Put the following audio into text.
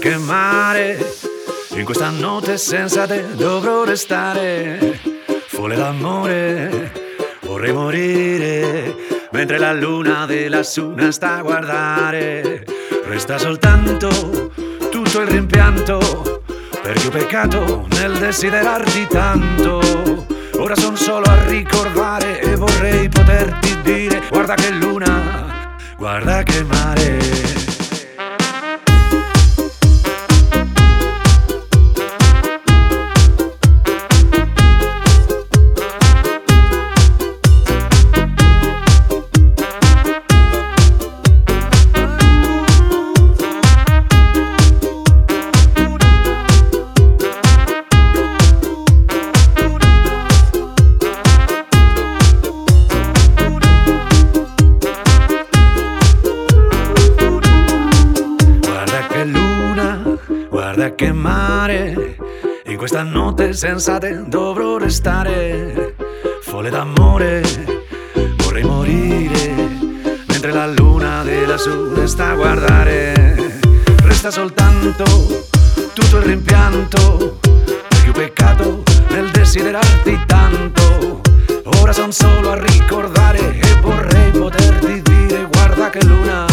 che mare, in questa notte senza te dovrò restare. Folle d'amore, vorrei morire, mentre la luna della suna sta a guardare. Resta soltanto tutto il rimpianto, perché ho peccato nel desiderarti tanto. Ora son solo a ricordare e vorrei poterti dire, guarda che luna, guarda che mare. Guarda che mare, in questa notte senza te dovrò restare. Folle d'amore, vorrei morire, mentre la luna della sud sta a guardare. Resta soltanto tutto il rimpianto, ho peccato nel desiderarti tanto. Ora son solo a ricordare e vorrei poterti dire guarda che luna